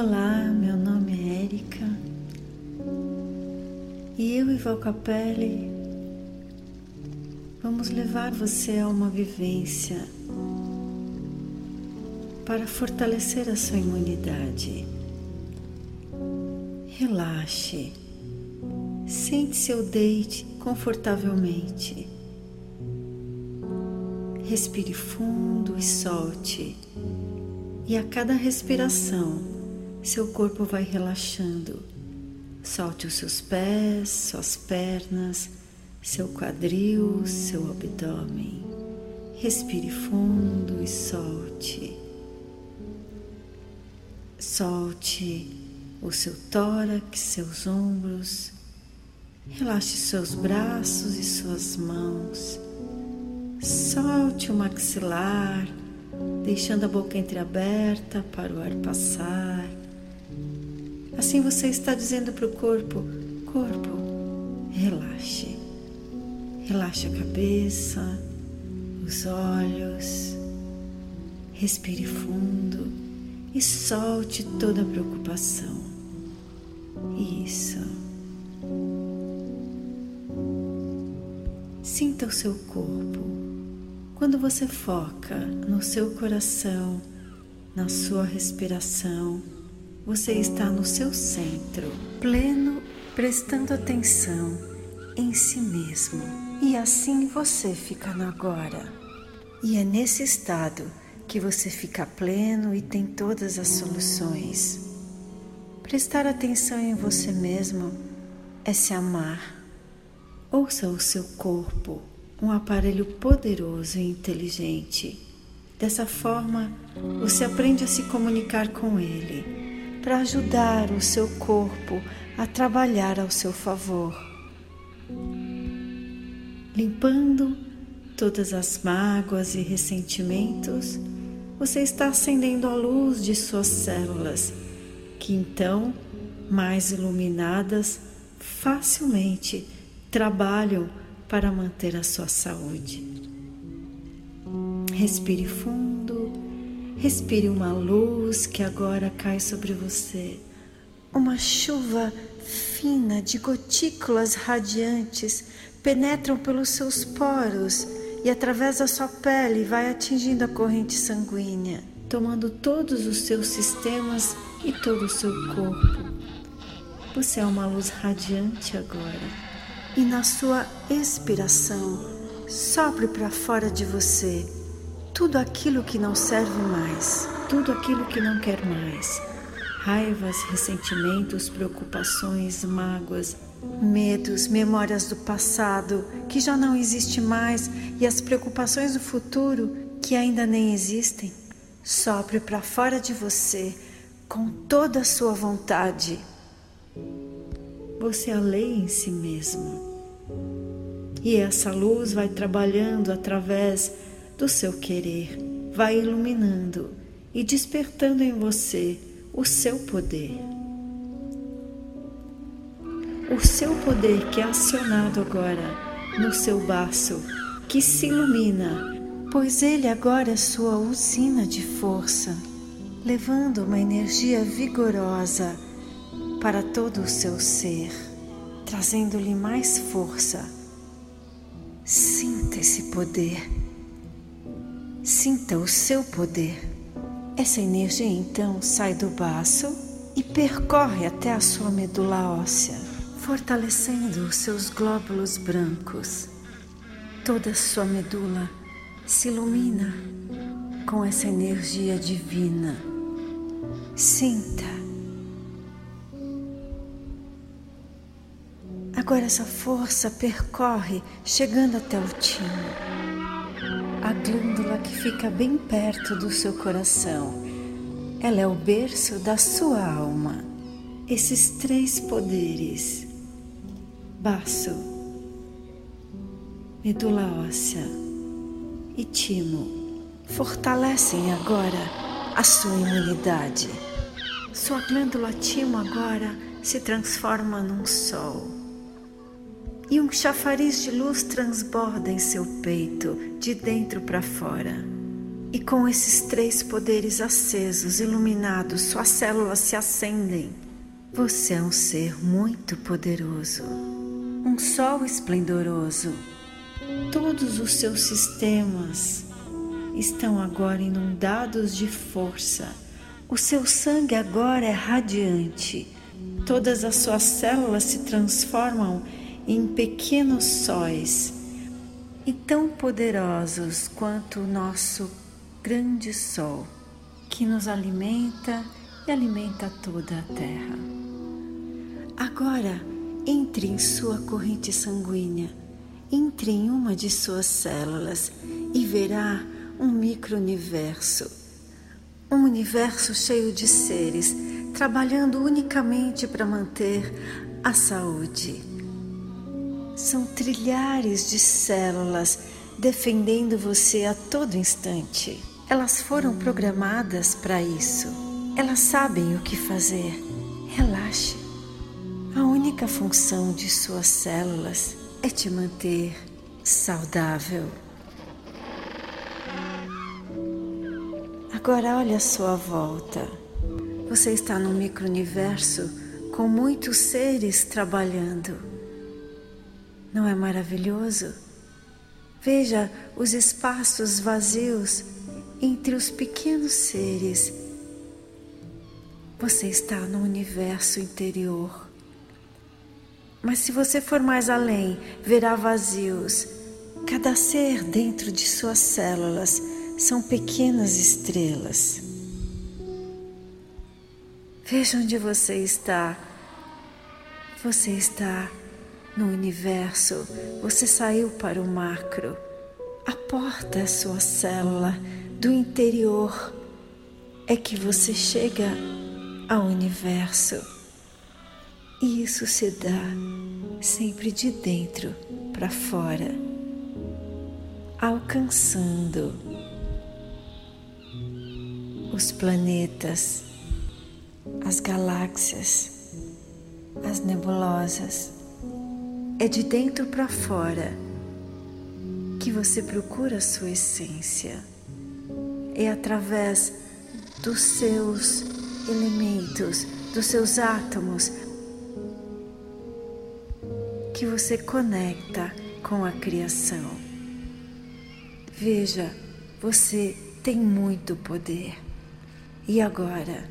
Olá, meu nome é Érica e eu e Val Capelli vamos levar você a uma vivência para fortalecer a sua imunidade. Relaxe, sente-se ou deite confortavelmente. Respire fundo e solte, e a cada respiração seu corpo vai relaxando. Solte os seus pés, suas pernas, seu quadril, seu abdômen. Respire fundo e solte. Solte o seu tórax, seus ombros. Relaxe seus braços e suas mãos. Solte o maxilar, deixando a boca entreaberta para o ar passar. Assim você está dizendo para o corpo: corpo, relaxe. Relaxe a cabeça, os olhos. Respire fundo e solte toda a preocupação. Isso. Sinta o seu corpo. Quando você foca no seu coração, na sua respiração, você está no seu centro, pleno, prestando atenção em si mesmo. E assim você fica no agora. E é nesse estado que você fica pleno e tem todas as soluções. Prestar atenção em você mesmo é se amar. Ouça o seu corpo, um aparelho poderoso e inteligente. Dessa forma, você aprende a se comunicar com ele para ajudar o seu corpo a trabalhar ao seu favor, limpando todas as mágoas e ressentimentos. Você está acendendo a luz de suas células, que então, mais iluminadas, facilmente trabalham para manter a sua saúde. Respire fundo Respire uma luz que agora cai sobre você, uma chuva fina de gotículas radiantes penetram pelos seus poros e através da sua pele vai atingindo a corrente sanguínea, tomando todos os seus sistemas e todo o seu corpo. Você é uma luz radiante agora. E na sua expiração, sopre para fora de você tudo aquilo que não serve mais, tudo aquilo que não quer mais. Raivas, ressentimentos, preocupações, mágoas, medos, memórias do passado que já não existe mais e as preocupações do futuro que ainda nem existem. Sopre para fora de você com toda a sua vontade. Você é a lei em si mesmo. E essa luz vai trabalhando através do seu querer, vai iluminando e despertando em você o seu poder. O seu poder que é acionado agora no seu baço, que se ilumina, pois ele agora é sua usina de força, levando uma energia vigorosa para todo o seu ser, trazendo-lhe mais força. Sinta esse poder Sinta o seu poder. Essa energia então sai do baço e percorre até a sua medula óssea, fortalecendo os seus glóbulos brancos. Toda a sua medula se ilumina com essa energia divina. Sinta. Agora essa força percorre, chegando até o timo a glândula que fica bem perto do seu coração. Ela é o berço da sua alma. Esses três poderes, baço, medula óssea e timo, fortalecem agora a sua imunidade. Sua glândula timo agora se transforma num sol e um chafariz de luz transborda em seu peito, de dentro para fora. E com esses três poderes acesos, iluminados, suas células se acendem. Você é um ser muito poderoso, um sol esplendoroso. Todos os seus sistemas estão agora inundados de força. O seu sangue agora é radiante. Todas as suas células se transformam em pequenos sóis e tão poderosos quanto o nosso grande sol que nos alimenta e alimenta toda a terra. Agora, entre em sua corrente sanguínea, entre em uma de suas células e verá um micro-universo. Um universo cheio de seres trabalhando unicamente para manter a saúde. São trilhares de células defendendo você a todo instante. Elas foram programadas para isso. Elas sabem o que fazer. Relaxe. A única função de suas células é te manter saudável. Agora olhe a sua volta. Você está num micro-universo com muitos seres trabalhando. Não é maravilhoso? Veja os espaços vazios entre os pequenos seres. Você está no universo interior. Mas se você for mais além, verá vazios. Cada ser dentro de suas células são pequenas estrelas. Veja onde você está. Você está no universo. Você saiu para o macro. A porta é sua célula do interior é que você chega ao universo. E isso se dá sempre de dentro para fora, alcançando os planetas, as galáxias, as nebulosas. É de dentro para fora que você procura a sua essência é através dos seus elementos, dos seus átomos, que você conecta com a criação. Veja, você tem muito poder. E agora,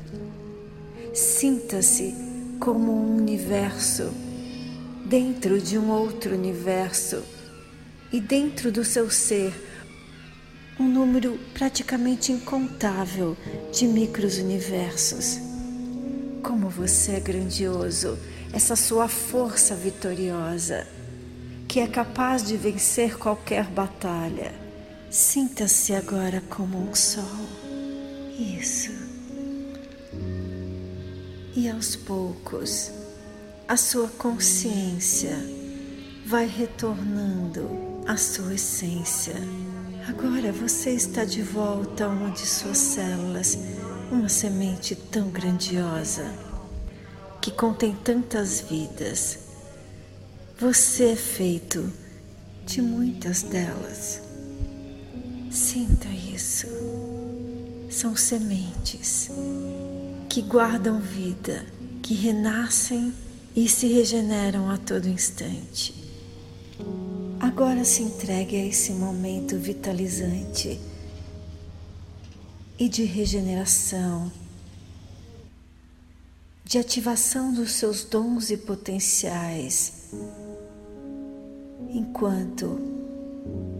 sinta-se como um universo dentro de um outro universo e dentro do seu ser um número praticamente incontável de micros-universos. Como você é grandioso, essa sua força vitoriosa, que é capaz de vencer qualquer batalha. Sinta-se agora como um sol. Isso. E aos poucos, a sua consciência vai retornando à sua essência Agora você está de volta a uma de suas células, uma semente tão grandiosa, que contém tantas vidas. Você é feito de muitas delas. Sinta isso. São sementes que guardam vida, que renascem e se regeneram a todo instante. Agora se entregue a esse momento vitalizante e de regeneração, de ativação dos seus dons e potenciais, enquanto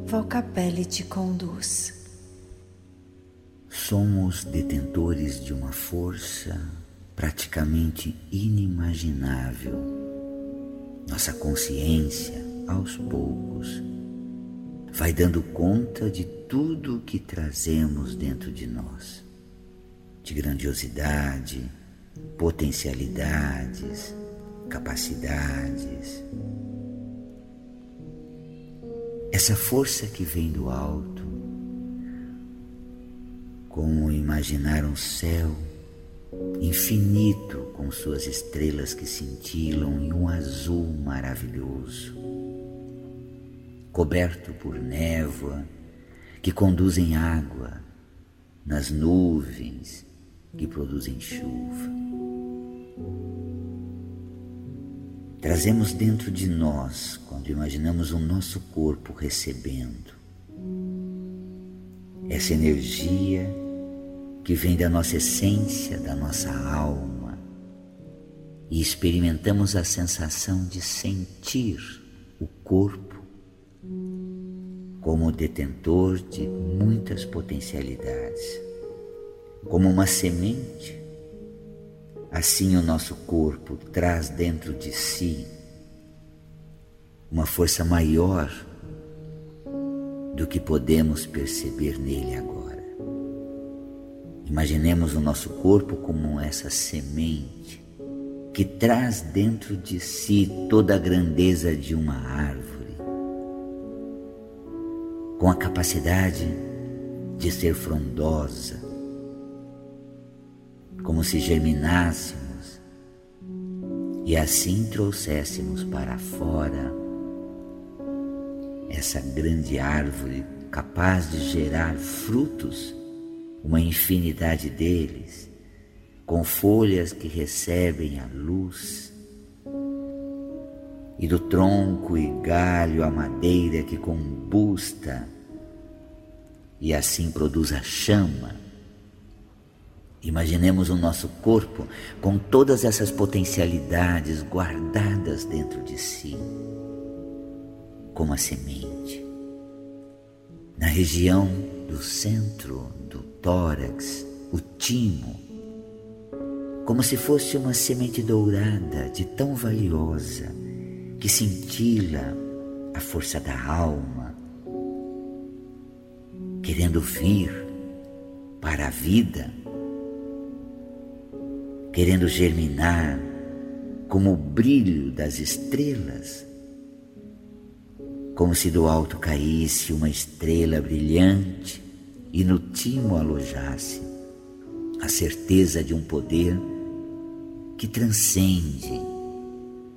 Valcapelli te conduz. Somos detentores de uma força praticamente inimaginável. Nossa consciência aos poucos, vai dando conta de tudo o que trazemos dentro de nós, de grandiosidade, potencialidades, capacidades. Essa força que vem do alto, como imaginar um céu infinito com suas estrelas que cintilam em um azul maravilhoso coberto por névoa, que conduzem água nas nuvens que produzem chuva. Trazemos dentro de nós, quando imaginamos o nosso corpo recebendo essa energia que vem da nossa essência, da nossa alma, e experimentamos a sensação de sentir o corpo como detentor de muitas potencialidades, como uma semente. Assim, o nosso corpo traz dentro de si uma força maior do que podemos perceber nele agora. Imaginemos o nosso corpo como essa semente que traz dentro de si toda a grandeza de uma árvore, com a capacidade de ser frondosa, como se germinássemos e assim trouxéssemos para fora essa grande árvore capaz de gerar frutos, uma infinidade deles, com folhas que recebem a luz, e do tronco e galho a madeira que combusta e assim produz a chama. Imaginemos o nosso corpo com todas essas potencialidades guardadas dentro de si como a semente. Na região do centro tórax, o timo, como se fosse uma semente dourada de tão valiosa que cintila a força da alma, querendo vir para a vida, querendo germinar como o brilho das estrelas como se do alto caísse uma estrela brilhante e no timo alojasse a certeza de um poder que transcende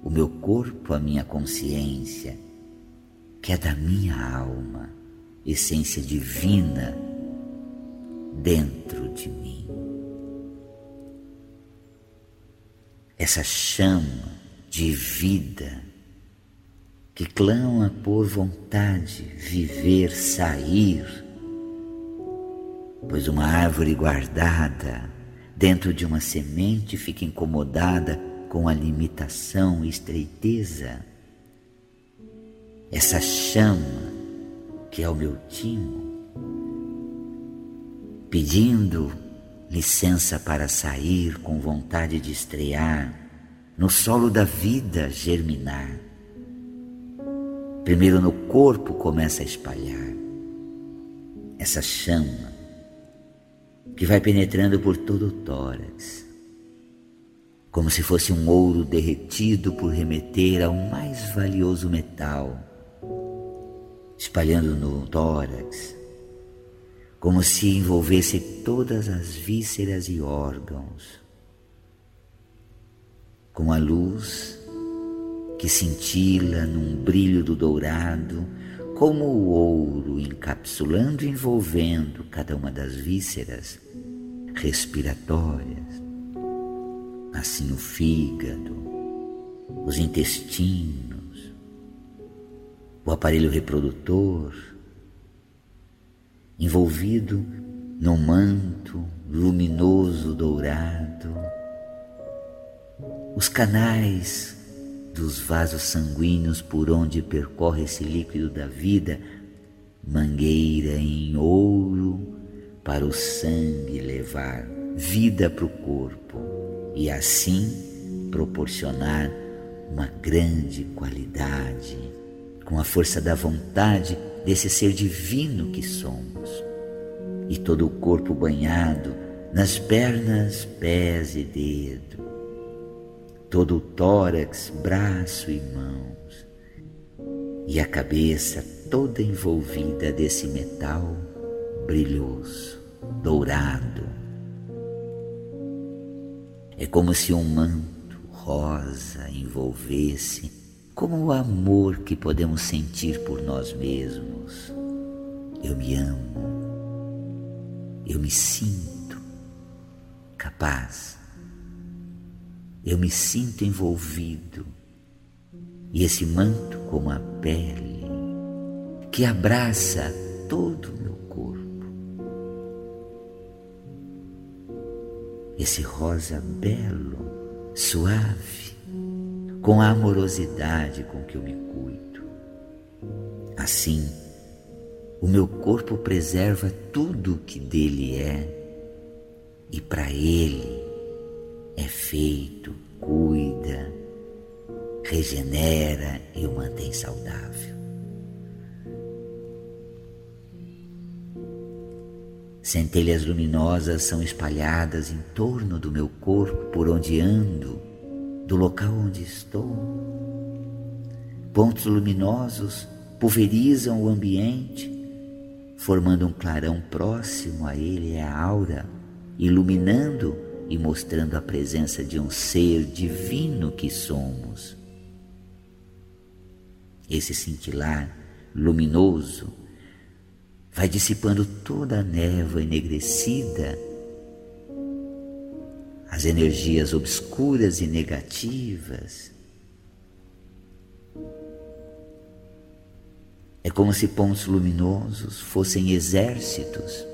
o meu corpo, a minha consciência, que é da minha alma, essência divina dentro de mim. Essa chama de vida que clama por vontade, viver, sair, pois uma árvore guardada dentro de uma semente fica incomodada com a limitação e estreiteza. Essa chama que é o meu timo, pedindo licença para sair com vontade de estrear no solo da vida germinar Primeiro no corpo começa a espalhar essa chama que vai penetrando por todo o tórax, como se fosse um ouro derretido por remeter ao mais valioso metal, espalhando no tórax, como se envolvesse todas as vísceras e órgãos, com a luz que cintila num brilho do dourado, como o ouro encapsulando e envolvendo cada uma das vísceras respiratórias, assim o fígado, os intestinos, o aparelho reprodutor, envolvido num manto luminoso dourado, os canais dos vasos sanguíneos por onde percorre esse líquido da vida, mangueira em ouro para o sangue levar vida para o corpo e assim proporcionar uma grande qualidade com a força da vontade desse ser divino que somos. E todo o corpo banhado nas pernas, pés e dedos todo o tórax, braço e mãos, e a cabeça toda envolvida desse metal brilhoso, dourado. É como se um manto rosa envolvesse, como o amor que podemos sentir por nós mesmos. Eu me amo, eu me sinto capaz, eu me sinto envolvido, e esse manto, como a pele, que abraça todo o meu corpo, esse rosa belo, suave, com a amorosidade com que eu me cuido. Assim, o meu corpo preserva tudo o que dele é. E para ele é feito, cuida, regenera e o mantém saudável. Centelhas luminosas são espalhadas em torno do meu corpo por onde ando, do local onde estou. Pontos luminosos pulverizam o ambiente formando um clarão próximo a ele é a aura, iluminando e mostrando a presença de um ser divino que somos. Esse cintilar luminoso vai dissipando toda a névoa enegrecida, as energias obscuras e negativas, É como se pontos luminosos fossem exércitos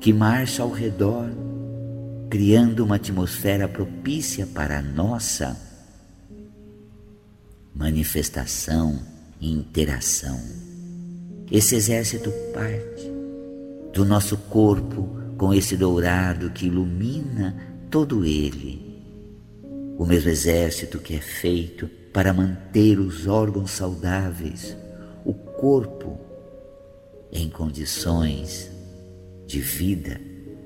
que marcham ao redor, criando uma atmosfera propícia para a nossa manifestação e interação. Esse exército parte do nosso corpo com esse dourado que ilumina todo ele. O mesmo exército que é feito para manter os órgãos saudáveis, o corpo em condições de vida,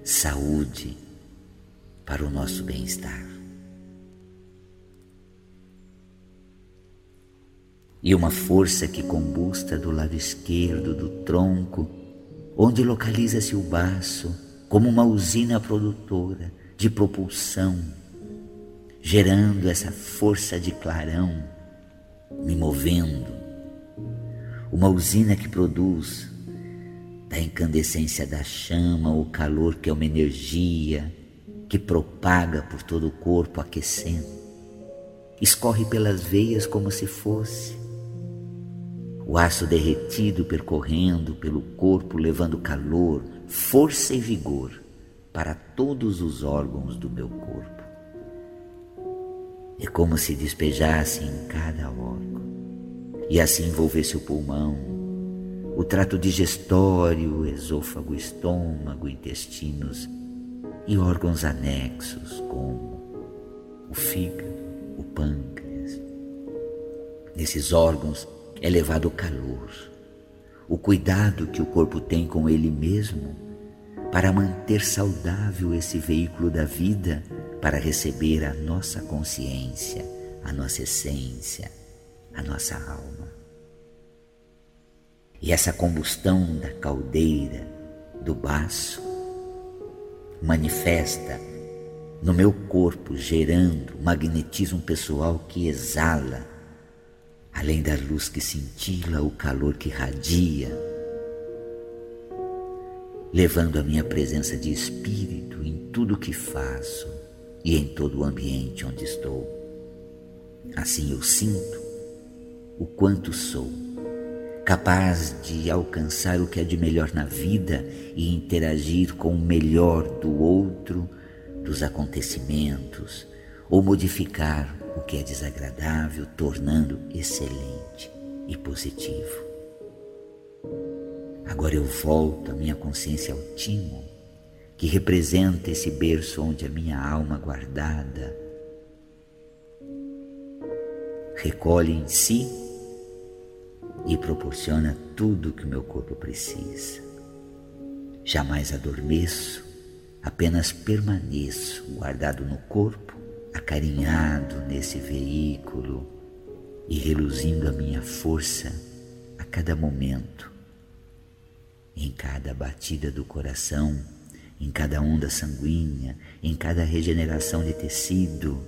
saúde, para o nosso bem-estar. E uma força que combusta do lado esquerdo do tronco, onde localiza-se o baço, como uma usina produtora de propulsão, gerando essa força de clarão, me movendo uma usina que produz da incandescência da chama o calor que é uma energia que propaga por todo o corpo aquecendo. Escorre pelas veias como se fosse o aço derretido percorrendo pelo corpo, levando calor, força e vigor para todos os órgãos do meu corpo. É como se despejasse em cada órgão e assim envolvesse o pulmão, o trato digestório, esôfago, estômago, intestinos e órgãos anexos como o fígado, o pâncreas. Nesses órgãos é levado o calor, o cuidado que o corpo tem com ele mesmo para manter saudável esse veículo da vida, para receber a nossa consciência, a nossa essência, a nossa alma. E essa combustão da caldeira, do baço, manifesta no meu corpo, gerando magnetismo pessoal que exala, além da luz que cintila, o calor que radia, levando a minha presença de espírito em tudo que faço e em todo o ambiente onde estou. Assim eu sinto o quanto sou, capaz de alcançar o que é de melhor na vida e interagir com o melhor do outro, dos acontecimentos, ou modificar o que é desagradável, tornando excelente e positivo. Agora eu volto à minha consciência ao timo, que representa esse berço onde a minha alma guardada recolhe em si e proporciona tudo o que meu corpo precisa. Jamais adormeço, apenas permaneço guardado no corpo, acarinhado nesse veículo e reluzindo a minha força a cada momento, em cada batida do coração, em cada onda sanguínea, em cada regeneração de tecido,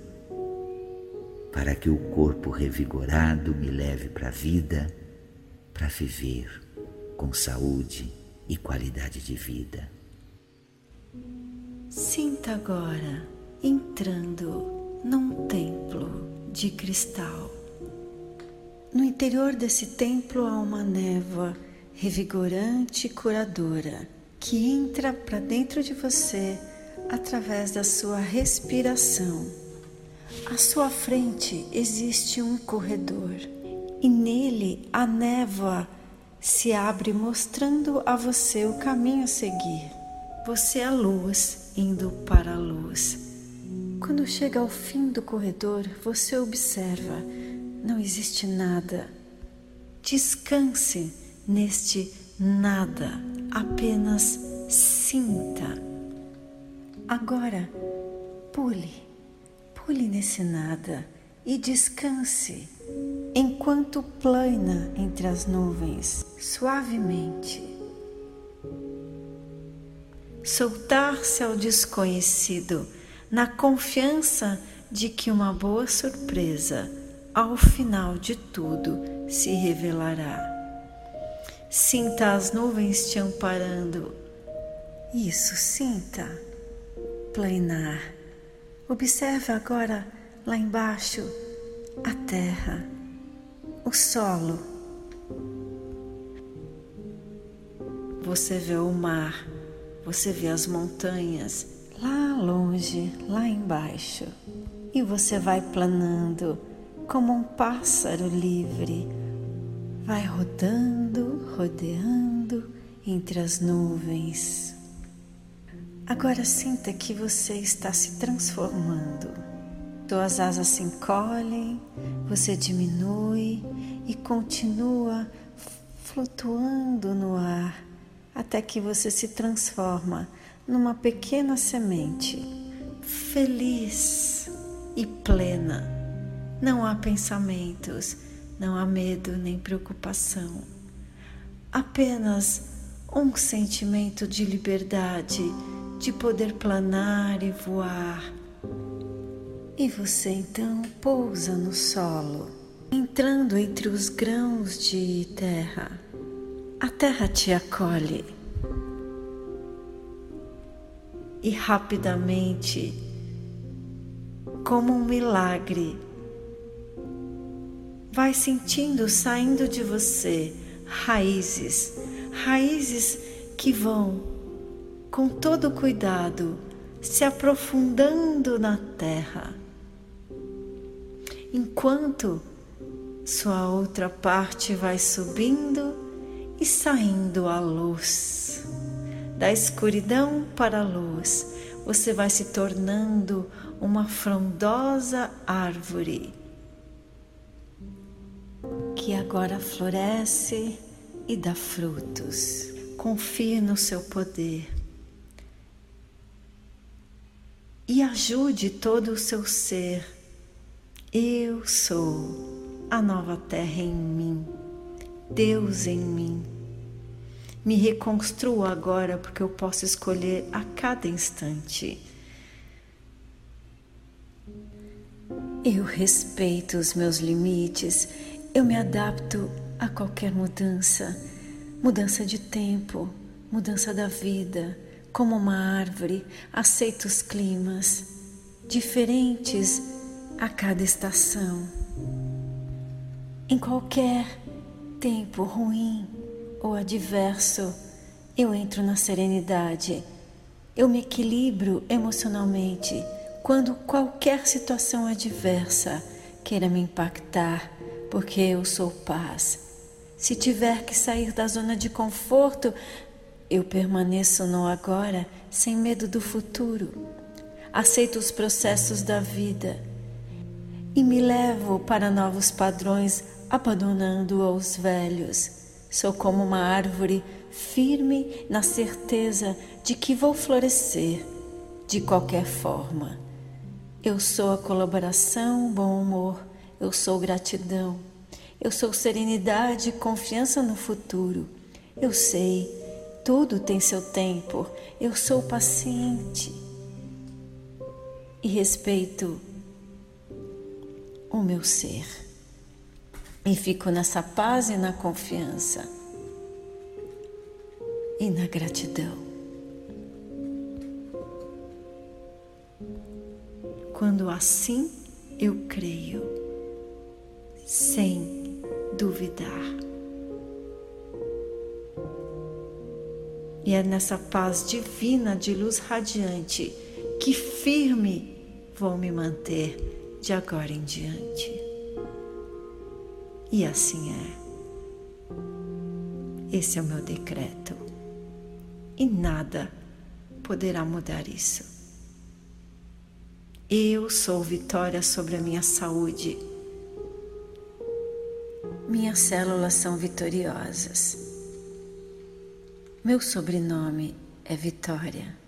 para que o corpo revigorado me leve para a vida para viver com saúde e qualidade de vida. Sinta agora entrando num templo de cristal. No interior desse templo há uma névoa revigorante e curadora que entra para dentro de você através da sua respiração. À sua frente existe um corredor e nele a névoa se abre mostrando a você o caminho a seguir. Você é a luz indo para a luz. Quando chega ao fim do corredor, você observa, não existe nada. Descanse neste nada, apenas sinta. Agora, pule, pule nesse nada e descanse enquanto plana entre as nuvens, suavemente. Soltar-se ao desconhecido, na confiança de que uma boa surpresa, ao final de tudo, se revelará. Sinta as nuvens te amparando. Isso, sinta. Planar. Observe agora lá embaixo a terra, o solo. Você vê o mar, você vê as montanhas lá longe, lá embaixo. E você vai planando como um pássaro livre, vai rodando, rodeando entre as nuvens. Agora sinta que você está se transformando. Suas asas se encolhem, você diminui e continua flutuando no ar até que você se transforma numa pequena semente, feliz e plena. Não há pensamentos, não há medo nem preocupação. Apenas um sentimento de liberdade, de poder planar e voar e você então pousa no solo, entrando entre os grãos de terra. A terra te acolhe. E rapidamente, como um milagre, vai sentindo saindo de você raízes, raízes que vão com todo cuidado se aprofundando na terra enquanto sua outra parte vai subindo e saindo à luz. Da escuridão para a luz, você vai se tornando uma frondosa árvore que agora floresce e dá frutos. Confie no seu poder e ajude todo o seu ser eu sou a nova terra em mim, Deus em mim. Me reconstruo agora porque eu posso escolher a cada instante. Eu respeito os meus limites, eu me adapto a qualquer mudança, mudança de tempo, mudança da vida. Como uma árvore, aceito os climas diferentes a cada estação. Em qualquer tempo ruim ou adverso, eu entro na serenidade. Eu me equilibro emocionalmente quando qualquer situação adversa queira me impactar, porque eu sou paz. Se tiver que sair da zona de conforto, eu permaneço no agora, sem medo do futuro. Aceito os processos da vida e me levo para novos padrões, abandonando os velhos. Sou como uma árvore firme na certeza de que vou florescer de qualquer forma. Eu sou a colaboração, bom humor, eu sou gratidão, eu sou serenidade e confiança no futuro. Eu sei, tudo tem seu tempo, eu sou paciente e respeito o meu ser. E fico nessa paz e na confiança e na gratidão. Quando assim eu creio, sem duvidar. E é nessa paz divina de luz radiante que firme vou me manter de agora em diante. E assim é. Esse é o meu decreto. E nada poderá mudar isso. Eu sou vitória sobre a minha saúde. Minhas células são vitoriosas. Meu sobrenome é Vitória.